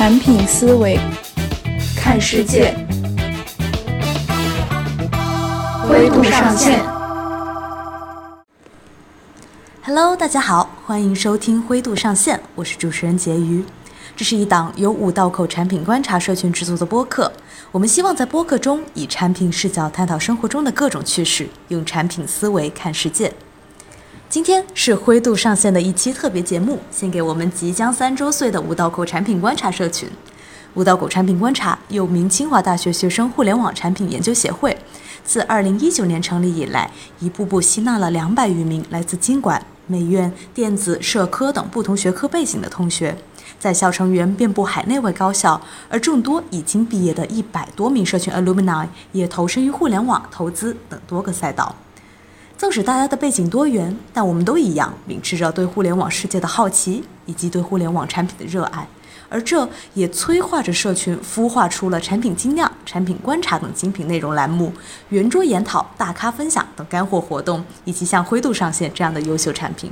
产品思维，看世界，灰度上线。Hello，大家好，欢迎收听灰度上线，我是主持人婕妤。这是一档由五道口产品观察社群制作的播客。我们希望在播客中以产品视角探讨生活中的各种趣事，用产品思维看世界。今天是灰度上线的一期特别节目，献给我们即将三周岁的五道口产品观察社群。五道口产品观察又名清华大学学生互联网产品研究协会，自2019年成立以来，一步步吸纳了两百余名来自经管、美院、电子、社科等不同学科背景的同学。在校成员遍布海内外高校，而众多已经毕业的一百多名社群 alumni 也投身于互联网投资等多个赛道。纵使大家的背景多元，但我们都一样秉持着对互联网世界的好奇以及对互联网产品的热爱，而这也催化着社群孵化出了产品精酿、产品观察等精品内容栏目、圆桌研讨、大咖分享等干货活动，以及像灰度上线这样的优秀产品。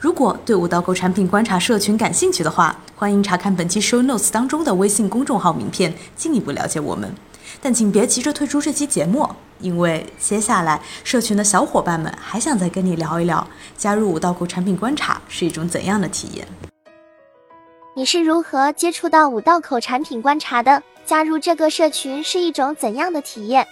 如果对五道口产品观察社群感兴趣的话，欢迎查看本期 show notes 当中的微信公众号名片，进一步了解我们。但请别急着退出这期节目，因为接下来社群的小伙伴们还想再跟你聊一聊，加入五道口产品观察是一种怎样的体验。你是如何接触到五道口产品观察的？加入这个社群是一种怎样的体验？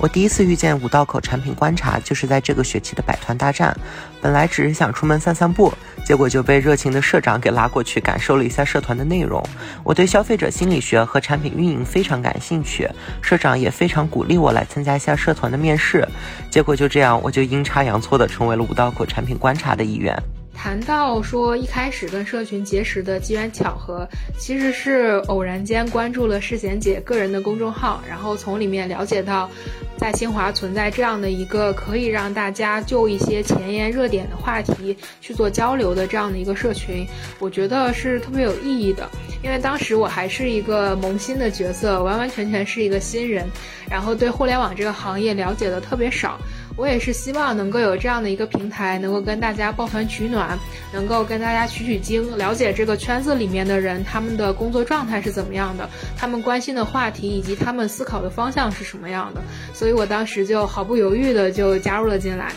我第一次遇见五道口产品观察，就是在这个学期的百团大战。本来只是想出门散散步，结果就被热情的社长给拉过去感受了一下社团的内容。我对消费者心理学和产品运营非常感兴趣，社长也非常鼓励我来参加一下社团的面试。结果就这样，我就阴差阳错的成为了五道口产品观察的一员。谈到说一开始跟社群结识的机缘巧合，其实是偶然间关注了世贤姐个人的公众号，然后从里面了解到，在清华存在这样的一个可以让大家就一些前沿热点的话题去做交流的这样的一个社群，我觉得是特别有意义的。因为当时我还是一个萌新的角色，完完全全是一个新人，然后对互联网这个行业了解的特别少。我也是希望能够有这样的一个平台，能够跟大家抱团取暖，能够跟大家取取经，了解这个圈子里面的人他们的工作状态是怎么样的，他们关心的话题以及他们思考的方向是什么样的。所以我当时就毫不犹豫的就加入了进来。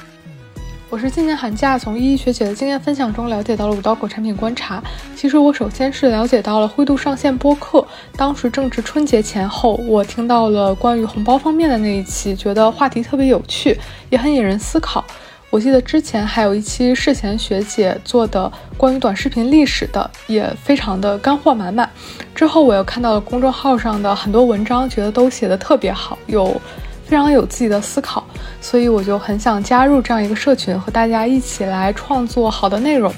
我是今年寒假从依依学姐的经验分享中了解到了五道口产品观察。其实我首先是了解到了灰度上线播客，当时正值春节前后，我听到了关于红包方面的那一期，觉得话题特别有趣，也很引人思考。我记得之前还有一期世贤学姐做的关于短视频历史的，也非常的干货满满。之后我又看到了公众号上的很多文章，觉得都写的特别好，有。非常有自己的思考，所以我就很想加入这样一个社群，和大家一起来创作好的内容。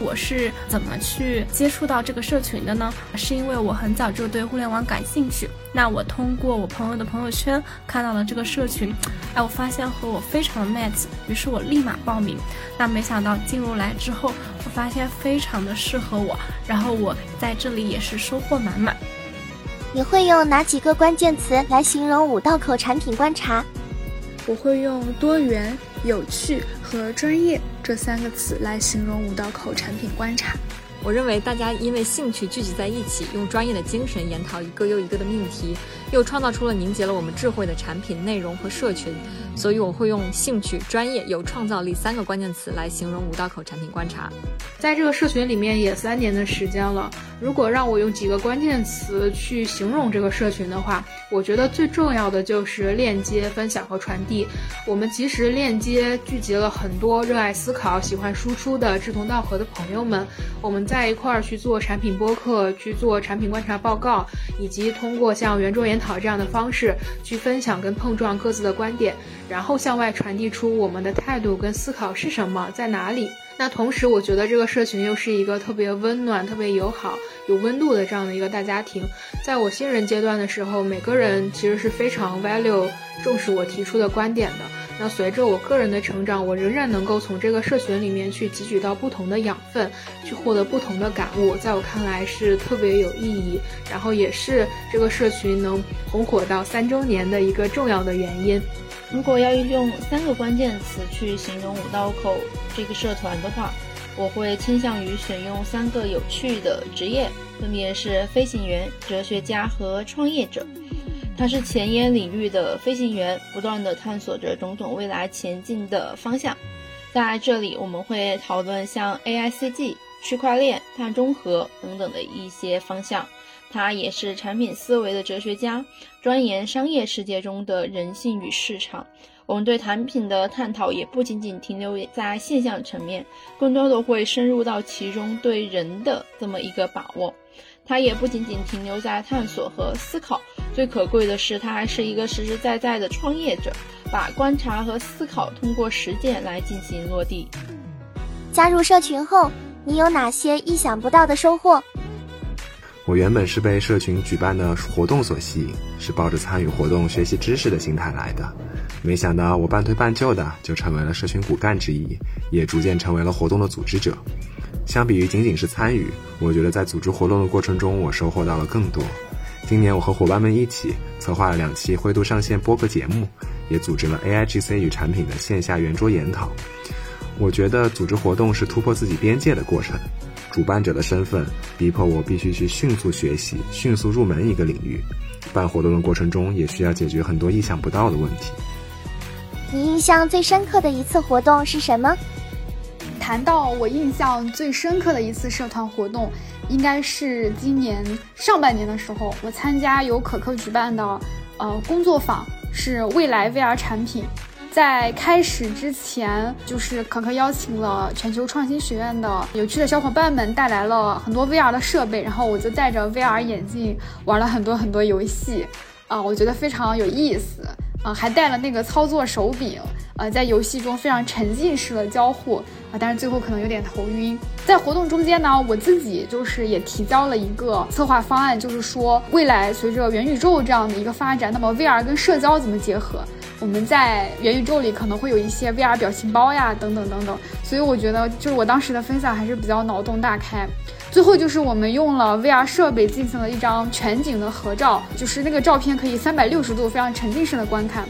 我是怎么去接触到这个社群的呢？是因为我很早就对互联网感兴趣，那我通过我朋友的朋友圈看到了这个社群，哎，我发现和我非常的 match，于是我立马报名。那没想到进入来之后，我发现非常的适合我，然后我在这里也是收获满满。你会用哪几个关键词来形容五道口产品观察？我会用多元、有趣和专业这三个词来形容五道口产品观察。我认为大家因为兴趣聚集在一起，用专业的精神研讨一个又一个的命题，又创造出了凝结了我们智慧的产品内容和社群。所以我会用兴趣、专业、有创造力三个关键词来形容五道口产品观察。在这个社群里面也三年的时间了，如果让我用几个关键词去形容这个社群的话，我觉得最重要的就是链接、分享和传递。我们其实链接聚集了很多热爱思考、喜欢输出的志同道合的朋友们，我们在在一块儿去做产品播客、去做产品观察报告，以及通过像圆桌研讨这样的方式去分享跟碰撞各自的观点。然后向外传递出我们的态度跟思考是什么，在哪里？那同时，我觉得这个社群又是一个特别温暖、特别友好、有温度的这样的一个大家庭。在我新人阶段的时候，每个人其实是非常 value 重视我提出的观点的。那随着我个人的成长，我仍然能够从这个社群里面去汲取到不同的养分，去获得不同的感悟。在我看来是特别有意义，然后也是这个社群能红火到三周年的一个重要的原因。如果要用三个关键词去形容五道口这个社团的话，我会倾向于选用三个有趣的职业，分别是飞行员、哲学家和创业者。他是前沿领域的飞行员，不断地探索着种种未来前进的方向。在这里，我们会讨论像 AICG、区块链、碳中和等等的一些方向。他也是产品思维的哲学家，钻研商业世界中的人性与市场。我们对产品的探讨也不仅仅停留在现象层面，更多的会深入到其中对人的这么一个把握。他也不仅仅停留在探索和思考，最可贵的是他还是一个实实在在的创业者，把观察和思考通过实践来进行落地。加入社群后，你有哪些意想不到的收获？我原本是被社群举办的活动所吸引，是抱着参与活动学习知识的心态来的。没想到我半推半就的就成为了社群骨干之一，也逐渐成为了活动的组织者。相比于仅仅是参与，我觉得在组织活动的过程中，我收获到了更多。今年我和伙伴们一起策划了两期灰度上线播客节目，也组织了 AIGC 与产品的线下圆桌研讨。我觉得组织活动是突破自己边界的过程。主办者的身份逼迫我必须去迅速学习、迅速入门一个领域。办活动的过程中，也需要解决很多意想不到的问题。你印象最深刻的一次活动是什么？谈到我印象最深刻的一次社团活动，应该是今年上半年的时候，我参加由可可举办的呃工作坊，是未来 VR 产品。在开始之前，就是可可邀请了全球创新学院的有趣的小伙伴们，带来了很多 VR 的设备，然后我就戴着 VR 眼镜玩了很多很多游戏，啊，我觉得非常有意思，啊，还带了那个操作手柄，呃，在游戏中非常沉浸式的交互，啊，但是最后可能有点头晕。在活动中间呢，我自己就是也提交了一个策划方案，就是说未来随着元宇宙这样的一个发展，那么 VR 跟社交怎么结合？我们在元宇宙里可能会有一些 VR 表情包呀，等等等等，所以我觉得就是我当时的分享还是比较脑洞大开。最后就是我们用了 VR 设备进行了一张全景的合照，就是那个照片可以三百六十度非常沉浸式的观看。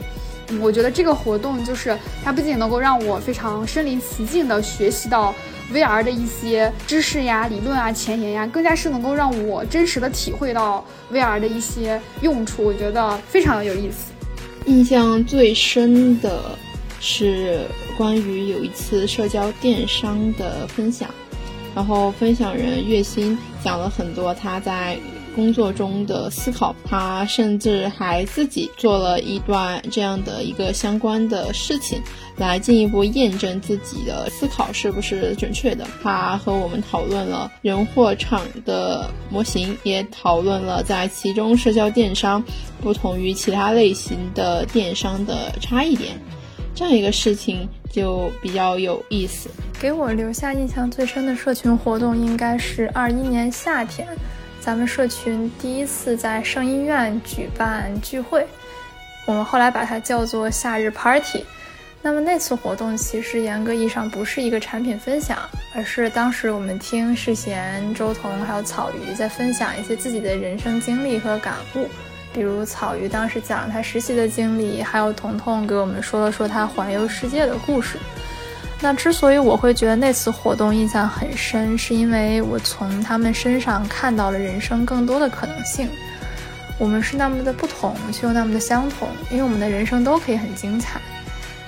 我觉得这个活动就是它不仅能够让我非常身临其境的学习到 VR 的一些知识呀、理论啊、前沿呀，更加是能够让我真实的体会到 VR 的一些用处，我觉得非常的有意思。印象最深的是关于有一次社交电商的分享，然后分享人月薪讲了很多他在工作中的思考，他甚至还自己做了一段这样的一个相关的事情，来进一步验证自己的思考是不是准确的。他和我们讨论了人货场的模型，也讨论了在其中社交电商。不同于其他类型的电商的差异点，这样一个事情就比较有意思。给我留下印象最深的社群活动，应该是二一年夏天，咱们社群第一次在圣医院举办聚会，我们后来把它叫做夏日 party。那么那次活动其实严格意义上不是一个产品分享，而是当时我们听世贤、周彤还有草鱼在分享一些自己的人生经历和感悟。比如草鱼当时讲了他实习的经历，还有彤彤给我们说了说他环游世界的故事。那之所以我会觉得那次活动印象很深，是因为我从他们身上看到了人生更多的可能性。我们是那么的不同，却又那么的相同，因为我们的人生都可以很精彩。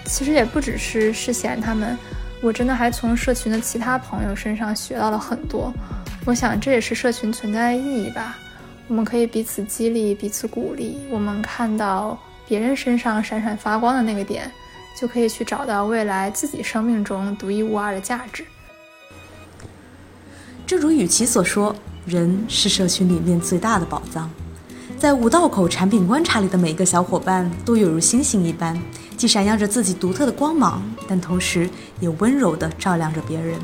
其实也不只是世贤他们，我真的还从社群的其他朋友身上学到了很多。我想这也是社群存在的意义吧。我们可以彼此激励，彼此鼓励。我们看到别人身上闪闪发光的那个点，就可以去找到未来自己生命中独一无二的价值。正如雨琦所说，人是社群里面最大的宝藏。在五道口产品观察里的每一个小伙伴，都犹如星星一般，既闪耀着自己独特的光芒，但同时也温柔地照亮着别人。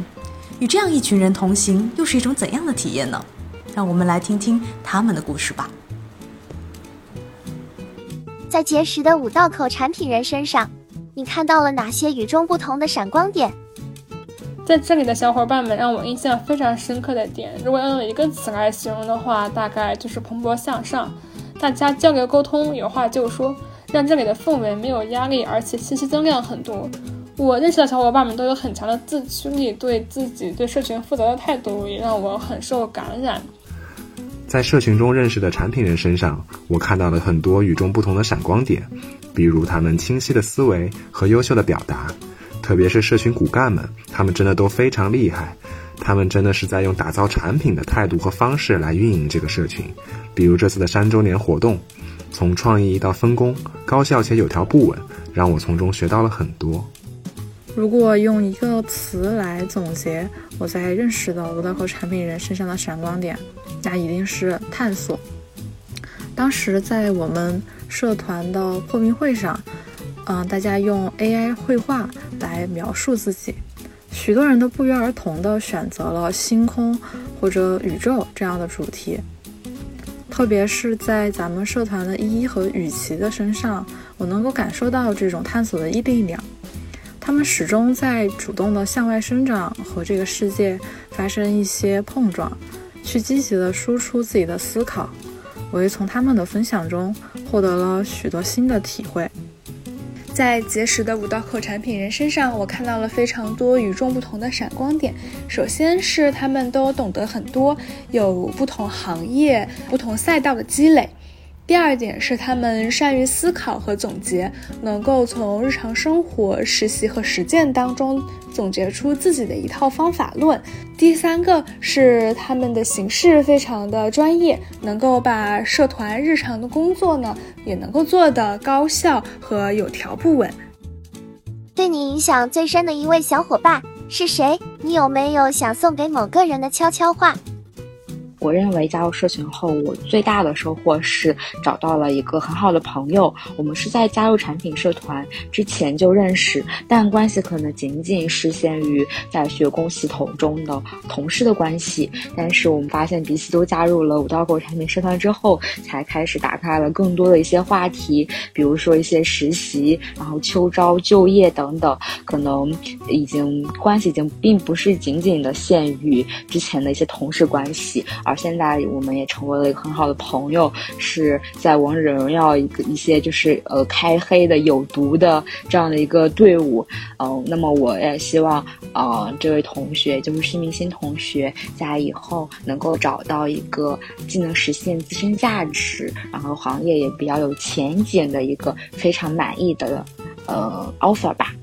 与这样一群人同行，又是一种怎样的体验呢？让我们来听听他们的故事吧。在结识的五道口产品人身上，你看到了哪些与众不同的闪光点？在这里的小伙伴们让我印象非常深刻的点，如果要用一个词来形容的话，大概就是蓬勃向上。大家交流沟通，有话就说，让这里的氛围没有压力，而且信息增量很多。我认识的小伙伴们都有很强的自驱力，对自己对社群负责的态度也让我很受感染。在社群中认识的产品人身上，我看到了很多与众不同的闪光点，比如他们清晰的思维和优秀的表达，特别是社群骨干们，他们真的都非常厉害。他们真的是在用打造产品的态度和方式来运营这个社群。比如这次的三周年活动，从创意到分工，高效且有条不紊，让我从中学到了很多。如果用一个词来总结我在认识的五道口产品人身上的闪光点，那一定是探索。当时在我们社团的破冰会上，嗯，大家用 AI 绘画来描述自己，许多人都不约而同地选择了星空或者宇宙这样的主题。特别是在咱们社团的依依和雨琦的身上，我能够感受到这种探索的力量。他们始终在主动的向外生长，和这个世界发生一些碰撞，去积极的输出自己的思考。我也从他们的分享中获得了许多新的体会。在结识的五道口产品人身上，我看到了非常多与众不同的闪光点。首先是他们都懂得很多，有不同行业、不同赛道的积累。第二点是他们善于思考和总结，能够从日常生活、实习和实践当中总结出自己的一套方法论。第三个是他们的形式非常的专业，能够把社团日常的工作呢也能够做得高效和有条不紊。对你影响最深的一位小伙伴是谁？你有没有想送给某个人的悄悄话？我认为加入社群后，我最大的收获是找到了一个很好的朋友。我们是在加入产品社团之前就认识，但关系可能仅仅是限于在学工系统中的同事的关系。但是我们发现彼此都加入了五道口产品社团之后，才开始打开了更多的一些话题，比如说一些实习，然后秋招、就业等等，可能已经关系已经并不是仅仅的限于之前的一些同事关系，而现在我们也成为了一个很好的朋友，是在王者荣耀一个一些就是呃开黑的有毒的这样的一个队伍，嗯，那么我也希望啊这位同学就是施明星同学，在以后能够找到一个既能实现自身价值，然后行业也比较有前景的一个非常满意的呃 offer 吧。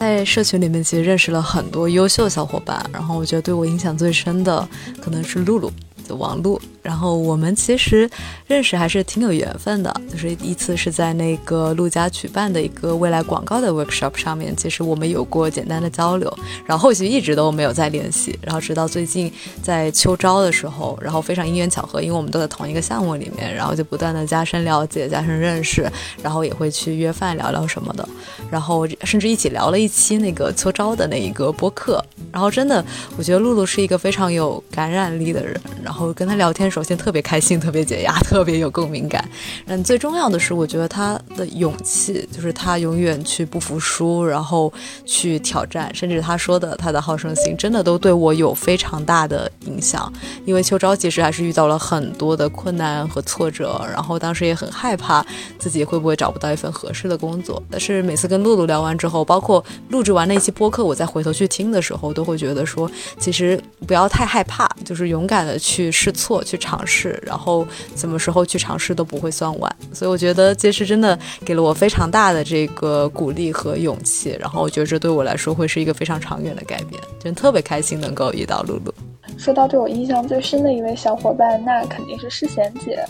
在社群里面，其实认识了很多优秀小伙伴，然后我觉得对我影响最深的可能是露露，就王露。然后我们其实认识还是挺有缘分的，就是一次是在那个陆家举办的一个未来广告的 workshop 上面，其实我们有过简单的交流，然后后续一直都没有再联系，然后直到最近在秋招的时候，然后非常因缘巧合，因为我们都在同一个项目里面，然后就不断的加深了解、加深认识，然后也会去约饭聊聊什么的，然后甚至一起聊了一期那个秋招的那一个播客，然后真的我觉得露露是一个非常有感染力的人，然后跟他聊天。首先特别开心，特别解压，特别有共鸣感。嗯，最重要的是，我觉得他的勇气，就是他永远去不服输，然后去挑战，甚至他说的他的好胜心，真的都对我有非常大的影响。因为秋招其实还是遇到了很多的困难和挫折，然后当时也很害怕自己会不会找不到一份合适的工作。但是每次跟露露聊完之后，包括录制完那期播客，我再回头去听的时候，都会觉得说，其实不要太害怕，就是勇敢的去试错，去。尝试，然后什么时候去尝试都不会算晚，所以我觉得这是真的给了我非常大的这个鼓励和勇气，然后我觉得这对我来说会是一个非常长远的改变，真特别开心能够遇到露露。说到对我印象最深的一位小伙伴，那肯定是世贤姐。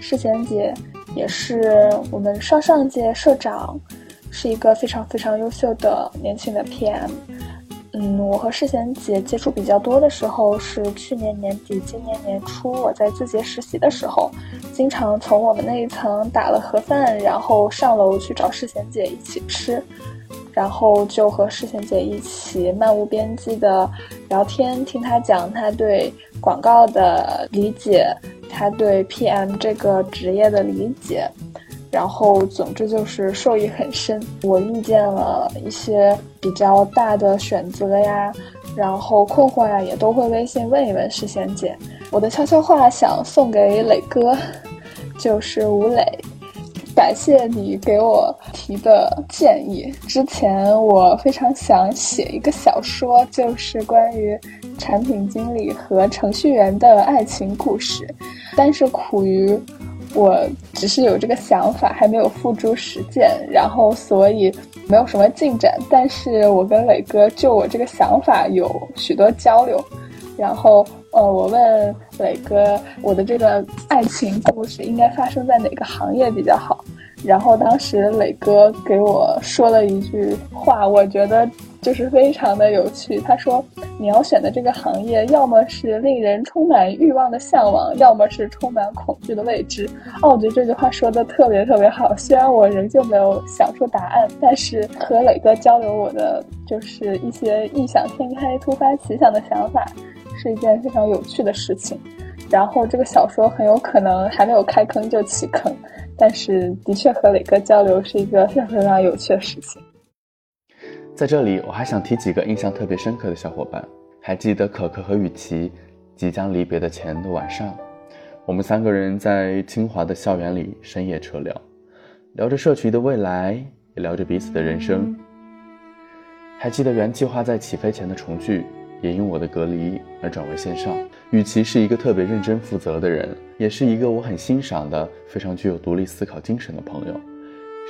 世贤姐也是我们上上届社长，是一个非常非常优秀的年轻的 PM。嗯，我和世贤姐接触比较多的时候是去年年底、今年年初，我在字节实习的时候，经常从我们那一层打了盒饭，然后上楼去找世贤姐一起吃，然后就和世贤姐一起漫无边际的聊天，听她讲她对广告的理解，她对 PM 这个职业的理解。然后，总之就是受益很深。我遇见了一些比较大的选择呀，然后困惑呀，也都会微信问一问世贤姐。我的悄悄话想送给磊哥，就是吴磊。感谢你给我提的建议。之前我非常想写一个小说，就是关于产品经理和程序员的爱情故事，但是苦于我只是有这个想法，还没有付诸实践，然后所以没有什么进展。但是我跟磊哥就我这个想法有许多交流，然后。呃，我问磊哥，我的这个爱情故事应该发生在哪个行业比较好？然后当时磊哥给我说了一句话，我觉得就是非常的有趣。他说：“你要选的这个行业，要么是令人充满欲望的向往，要么是充满恐惧的未知。”哦，我觉得这句话说的特别特别好。虽然我仍旧没有想出答案，但是和磊哥交流我的就是一些异想天开、突发奇想的想法。是一件非常有趣的事情，然后这个小说很有可能还没有开坑就弃坑，但是的确和磊哥交流是一个非常非常有趣的事情。在这里，我还想提几个印象特别深刻的小伙伴。还记得可可和雨琦即将离别的前的晚上，我们三个人在清华的校园里深夜车聊，聊着社区的未来，也聊着彼此的人生。还记得原计划在起飞前的重聚。也因我的隔离而转为线上。雨琦是一个特别认真负责的人，也是一个我很欣赏的、非常具有独立思考精神的朋友，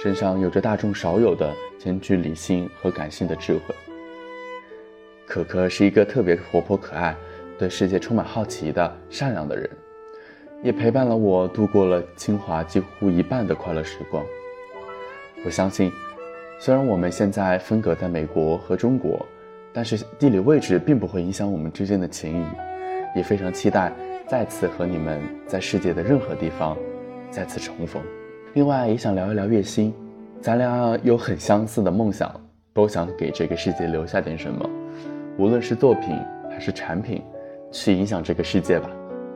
身上有着大众少有的兼具理性和感性的智慧。可可是一个特别活泼可爱、对世界充满好奇的善良的人，也陪伴了我度过了清华几乎一半的快乐时光。我相信，虽然我们现在分隔在美国和中国。但是地理位置并不会影响我们之间的情谊，也非常期待再次和你们在世界的任何地方再次重逢。另外也想聊一聊月薪，咱俩有很相似的梦想，都想给这个世界留下点什么，无论是作品还是产品，去影响这个世界吧，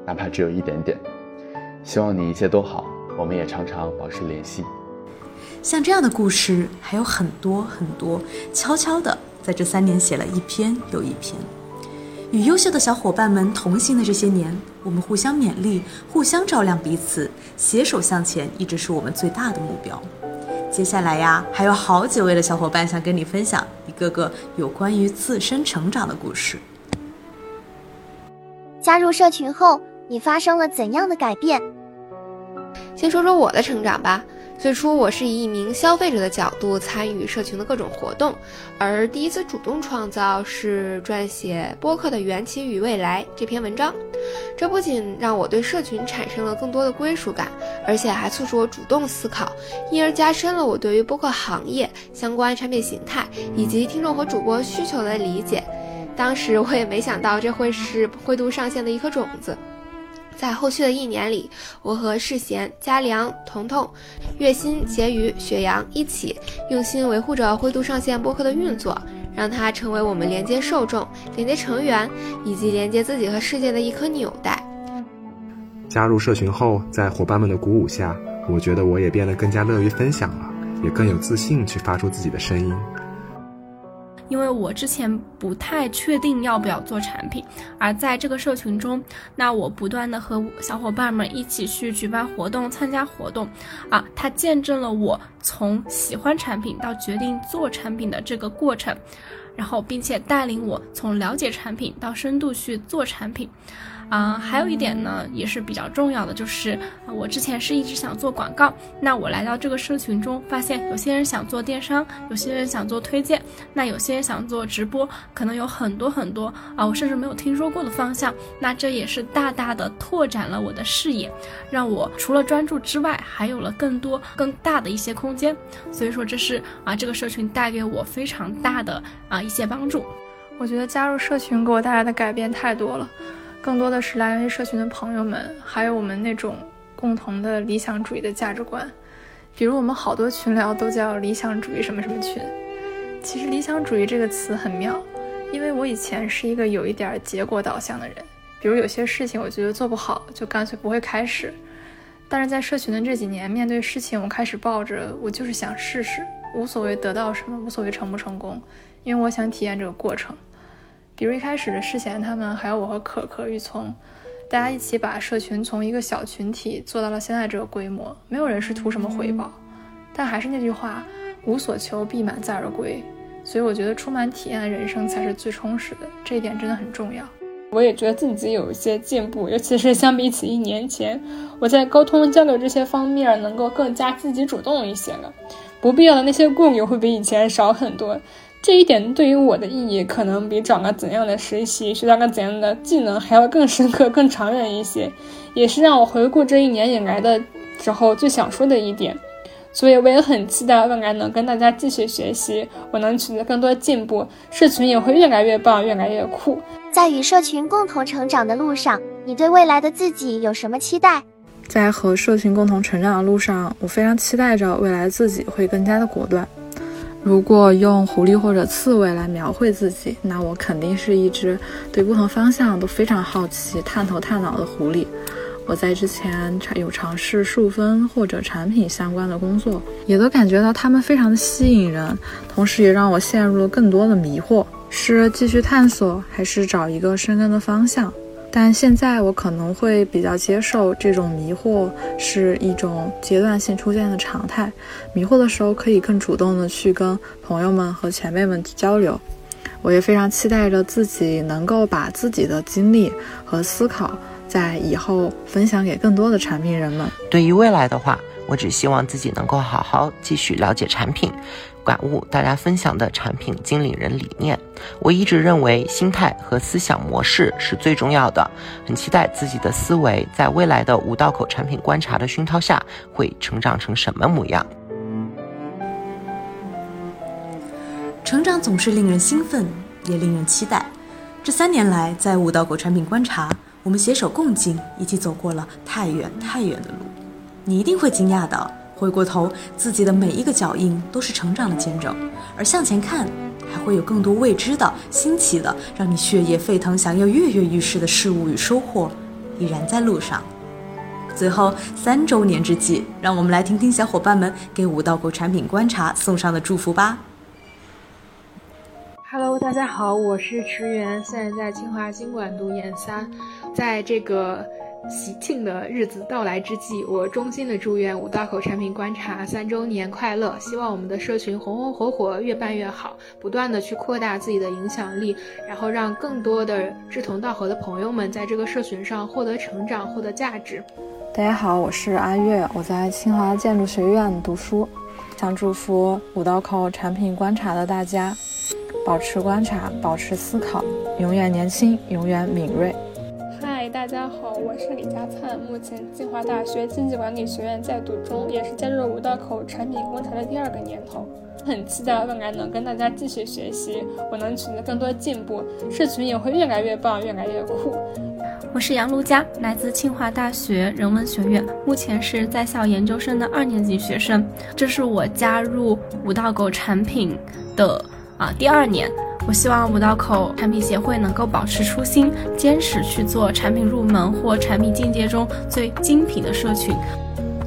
哪怕只有一点点。希望你一切都好，我们也常常保持联系。像这样的故事还有很多很多，悄悄的。在这三年写了一篇又一篇，与优秀的小伙伴们同行的这些年，我们互相勉励，互相照亮彼此，携手向前，一直是我们最大的目标。接下来呀，还有好几位的小伙伴想跟你分享一个个有关于自身成长的故事。加入社群后，你发生了怎样的改变？先说说我的成长吧。最初我是以一名消费者的角度参与社群的各种活动，而第一次主动创造是撰写播客的缘起与未来这篇文章。这不仅让我对社群产生了更多的归属感，而且还促使我主动思考，因而加深了我对于播客行业相关产品形态以及听众和主播需求的理解。当时我也没想到这会是灰度上线的一颗种子。在后续的一年里，我和世贤、嘉良、彤彤、月薪、婕妤、雪阳一起用心维护着灰度上线播客的运作，让它成为我们连接受众、连接成员以及连接自己和世界的一颗纽带。加入社群后，在伙伴们的鼓舞下，我觉得我也变得更加乐于分享了，也更有自信去发出自己的声音。因为我之前不太确定要不要做产品，而在这个社群中，那我不断的和小伙伴们一起去举办活动、参加活动，啊，它见证了我从喜欢产品到决定做产品的这个过程，然后并且带领我从了解产品到深度去做产品。啊，还有一点呢，也是比较重要的，就是我之前是一直想做广告，那我来到这个社群中，发现有些人想做电商，有些人想做推荐，那有些人想做直播，可能有很多很多啊，我甚至没有听说过的方向，那这也是大大的拓展了我的视野，让我除了专注之外，还有了更多更大的一些空间，所以说这是啊，这个社群带给我非常大的啊一些帮助。我觉得加入社群给我带来的改变太多了。更多的是来源于社群的朋友们，还有我们那种共同的理想主义的价值观。比如我们好多群聊都叫理想主义什么什么群。其实理想主义这个词很妙，因为我以前是一个有一点结果导向的人，比如有些事情我觉得做不好，就干脆不会开始。但是在社群的这几年，面对事情，我开始抱着我就是想试试，无所谓得到什么，无所谓成不成功，因为我想体验这个过程。比如一开始的世贤他们，还有我和可可、玉聪，大家一起把社群从一个小群体做到了现在这个规模，没有人是图什么回报，但还是那句话，无所求必满载而归。所以我觉得充满体验的人生才是最充实的，这一点真的很重要。我也觉得自己有一些进步，尤其是相比起一年前，我在沟通交流这些方面能够更加积极主动一些了，不必要的那些顾虑会比以前少很多。这一点对于我的意义，可能比找个怎样的实习、学到个怎样的技能还要更深刻、更长远一些，也是让我回顾这一年以来的时候最想说的一点。所以我也很期待未来能跟大家继续学习，我能取得更多进步，社群也会越来越棒、越来越酷。在与社群共同成长的路上，你对未来的自己有什么期待？在和社群共同成长的路上，我非常期待着未来自己会更加的果断。如果用狐狸或者刺猬来描绘自己，那我肯定是一只对不同方向都非常好奇、探头探脑的狐狸。我在之前有尝试数分或者产品相关的工作，也都感觉到他们非常的吸引人，同时也让我陷入了更多的迷惑：是继续探索，还是找一个深耕的方向？但现在我可能会比较接受这种迷惑是一种阶段性出现的常态。迷惑的时候，可以更主动的去跟朋友们和前辈们交流。我也非常期待着自己能够把自己的经历和思考，在以后分享给更多的产品人们。对于未来的话，我只希望自己能够好好继续了解产品。感悟大家分享的产品经理人理念，我一直认为心态和思想模式是最重要的。很期待自己的思维在未来的五道口产品观察的熏陶下会成长成什么模样。成长总是令人兴奋，也令人期待。这三年来，在五道口产品观察，我们携手共进，一起走过了太远太远的路。你一定会惊讶的。回过头，自己的每一个脚印都是成长的见证，而向前看，还会有更多未知的、新奇的，让你血液沸腾、想要跃跃欲试的事物与收获，已然在路上。最后，三周年之际，让我们来听听小伙伴们给五道口产品观察送上的祝福吧。Hello，大家好，我是池源，现在在清华经管读研三，在这个。喜庆的日子到来之际，我衷心的祝愿五道口产品观察三周年快乐！希望我们的社群红红火火，越办越好，不断的去扩大自己的影响力，然后让更多的志同道合的朋友们在这个社群上获得成长，获得价值。大家好，我是阿月，我在清华建筑学院读书，想祝福五道口产品观察的大家，保持观察，保持思考，永远年轻，永远敏锐。大家好，我是李佳灿，目前清华大学经济管理学院在读中，也是加入五道口产品工程的第二个年头，很期待未来能跟大家继续学习，我能取得更多进步，社群也会越来越棒，越来越酷。我是杨璐佳，来自清华大学人文学院，目前是在校研究生的二年级学生，这是我加入五道口产品的啊第二年。我希望五道口产品协会能够保持初心，坚持去做产品入门或产品进阶中最精品的社群。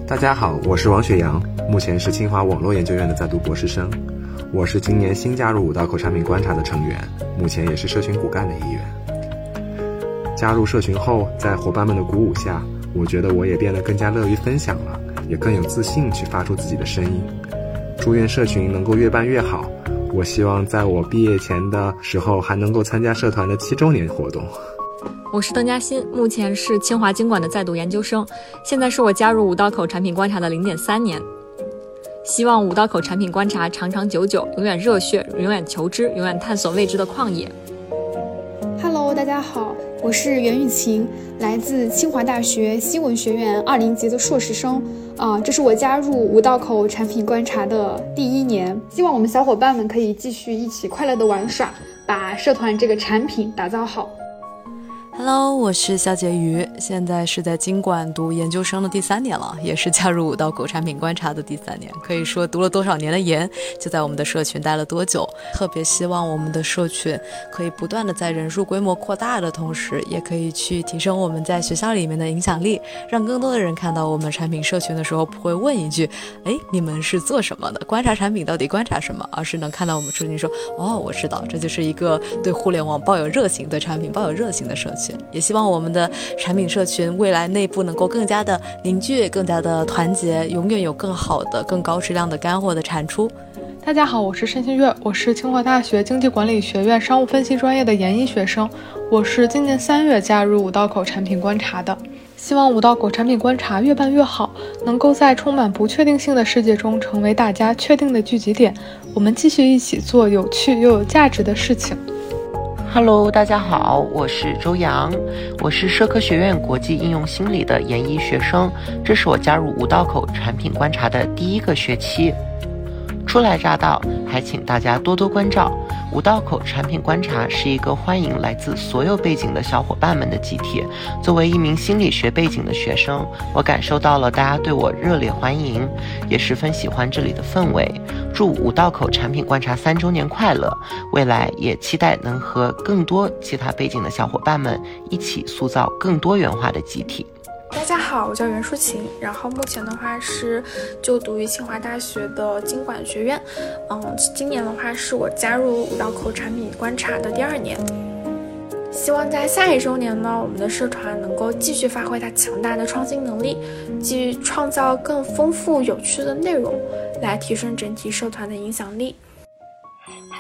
大家好，我是王雪阳，目前是清华网络研究院的在读博士生。我是今年新加入五道口产品观察的成员，目前也是社群骨干的一员。加入社群后，在伙伴们的鼓舞下，我觉得我也变得更加乐于分享了，也更有自信去发出自己的声音。祝愿社群能够越办越好。我希望在我毕业前的时候还能够参加社团的七周年活动。我是邓嘉欣，目前是清华经管的在读研究生，现在是我加入五道口产品观察的零点三年。希望五道口产品观察长长久久，永远热血，永远求知，永远探索未知的旷野。Hello，大家好，我是袁玉琴，来自清华大学新闻学院二零级的硕士生。啊，这是我加入五道口产品观察的第一年，希望我们小伙伴们可以继续一起快乐的玩耍，把社团这个产品打造好。Hello，我是肖婕妤，现在是在经管读研究生的第三年了，也是加入五道口产品观察的第三年。可以说读了多少年的研，就在我们的社群待了多久。特别希望我们的社群可以不断的在人数规模扩大的同时，也可以去提升我们在学校里面的影响力，让更多的人看到我们产品社群的时候，不会问一句：“哎，你们是做什么的？观察产品到底观察什么？”而是能看到我们社群说：“哦，我知道，这就是一个对互联网抱有热情、对产品抱有热情的社群。”也希望我们的产品社群未来内部能够更加的凝聚、更加的团结，永远有更好的、更高质量的干货的产出。大家好，我是申新月，我是清华大学经济管理学院商务分析专业的研一学生，我是今年三月加入五道口产品观察的。希望五道口产品观察越办越好，能够在充满不确定性的世界中成为大家确定的聚集点。我们继续一起做有趣又有价值的事情。Hello，大家好，我是周洋，我是社科学院国际应用心理的研一学生，这是我加入五道口产品观察的第一个学期。初来乍到，还请大家多多关照。五道口产品观察是一个欢迎来自所有背景的小伙伴们的集体。作为一名心理学背景的学生，我感受到了大家对我热烈欢迎，也十分喜欢这里的氛围。祝五道口产品观察三周年快乐！未来也期待能和更多其他背景的小伙伴们一起塑造更多元化的集体。大家好，我叫袁淑琴，然后目前的话是就读于清华大学的经管学院，嗯，今年的话是我加入五道口产品观察的第二年，希望在下一周年呢，我们的社团能够继续发挥它强大的创新能力，继续创造更丰富有趣的内容，来提升整体社团的影响力。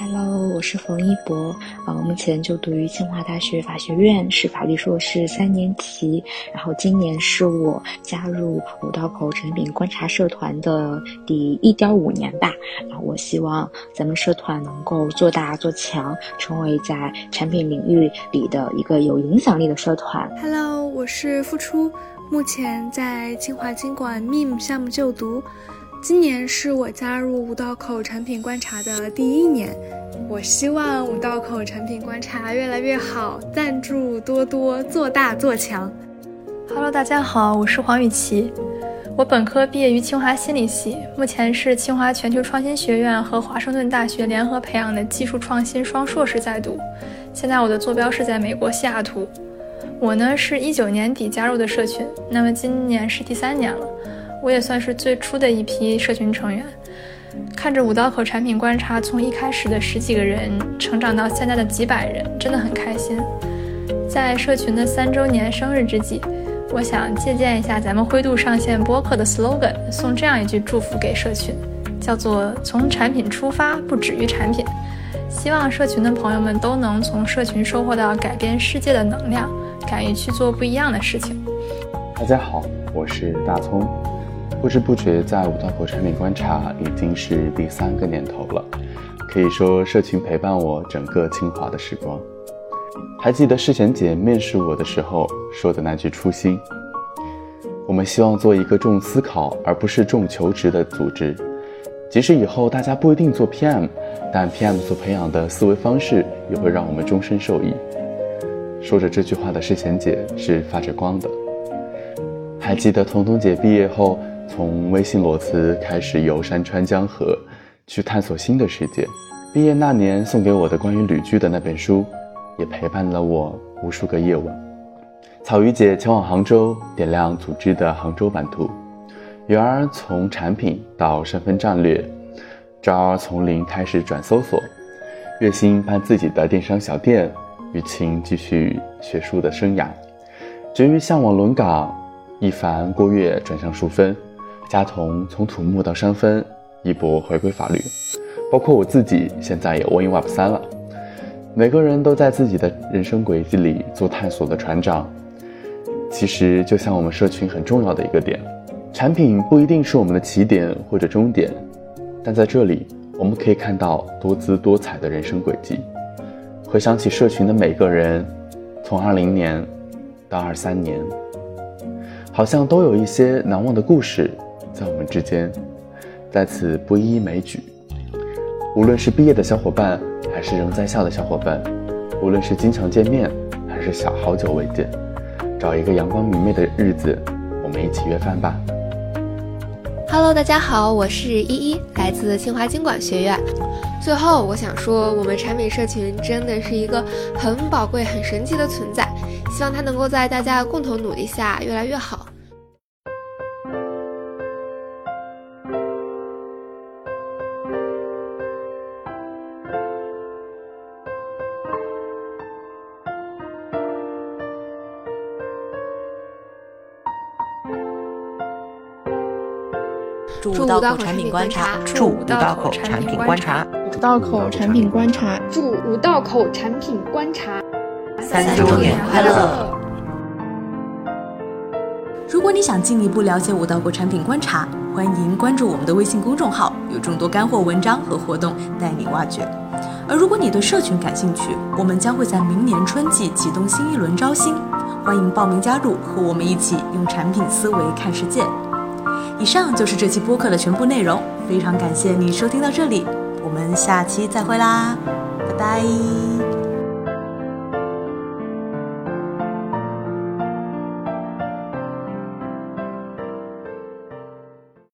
Hello，我是冯一博，呃，目前就读于清华大学法学院，是法律硕士三年级。然后今年是我加入五道口产品观察社团的第一点五年吧。然后我希望咱们社团能够做大做强，成为在产品领域里的一个有影响力的社团。Hello，我是付出，目前在清华经管 MIM 项目就读。今年是我加入五道口产品观察的第一年，我希望五道口产品观察越来越好，赞助多多，做大做强。Hello，大家好，我是黄雨琪，我本科毕业于清华心理系，目前是清华全球创新学院和华盛顿大学联合培养的技术创新双硕士在读，现在我的坐标是在美国西雅图。我呢是一九年底加入的社群，那么今年是第三年了。我也算是最初的一批社群成员，看着五道口产品观察从一开始的十几个人成长到现在的几百人，真的很开心。在社群的三周年生日之际，我想借鉴一下咱们灰度上线播客的 slogan，送这样一句祝福给社群，叫做“从产品出发，不止于产品”。希望社群的朋友们都能从社群收获到改变世界的能量，敢于去做不一样的事情。大家好，我是大葱。不知不觉，在五道口产品观察已经是第三个年头了，可以说社群陪伴我整个清华的时光。还记得世贤姐面试我的时候说的那句初心：我们希望做一个重思考而不是重求职的组织。即使以后大家不一定做 PM，但 PM 所培养的思维方式也会让我们终身受益。说着这句话的世贤姐是发着光的。还记得彤彤姐毕业后。从微信裸辞开始游山川江河，去探索新的世界。毕业那年送给我的关于旅居的那本书，也陪伴了我无数个夜晚。草鱼姐前往杭州，点亮组织的杭州版图。圆儿从产品到身份战略，昭儿从零开始转搜索，月薪办自己的电商小店，雨晴继续学术的生涯。绝于向往轮岗，一凡郭跃转向淑芬。佳彤从土木到商分，一博回归法律，包括我自己，现在也 w i n Web 三了。每个人都在自己的人生轨迹里做探索的船长。其实，就像我们社群很重要的一个点，产品不一定是我们的起点或者终点，但在这里，我们可以看到多姿多彩的人生轨迹。回想起社群的每个人，从二零年到二三年，好像都有一些难忘的故事。在我们之间，在此不一一枚举。无论是毕业的小伙伴，还是仍在校的小伙伴，无论是经常见面，还是小好久未见，找一个阳光明媚的日子，我们一起约饭吧。Hello，大家好，我是依依，来自清华经管学院。最后，我想说，我们产品社群真的是一个很宝贵、很神奇的存在，希望它能够在大家的共同努力下越来越好。祝五道口产品观察，祝五道口产品观察，五道口产品观察，祝五道口产品观察三周年快乐！如果你想进一步了解五道口产品观察，欢迎关注我们的微信公众号，有众多干货文章和活动带你挖掘。而如果你对社群感兴趣，我们将会在明年春季启动新一轮招新，欢迎报名加入，和我们一起用产品思维看世界。以上就是这期播客的全部内容，非常感谢你收听到这里，我们下期再会啦，拜拜。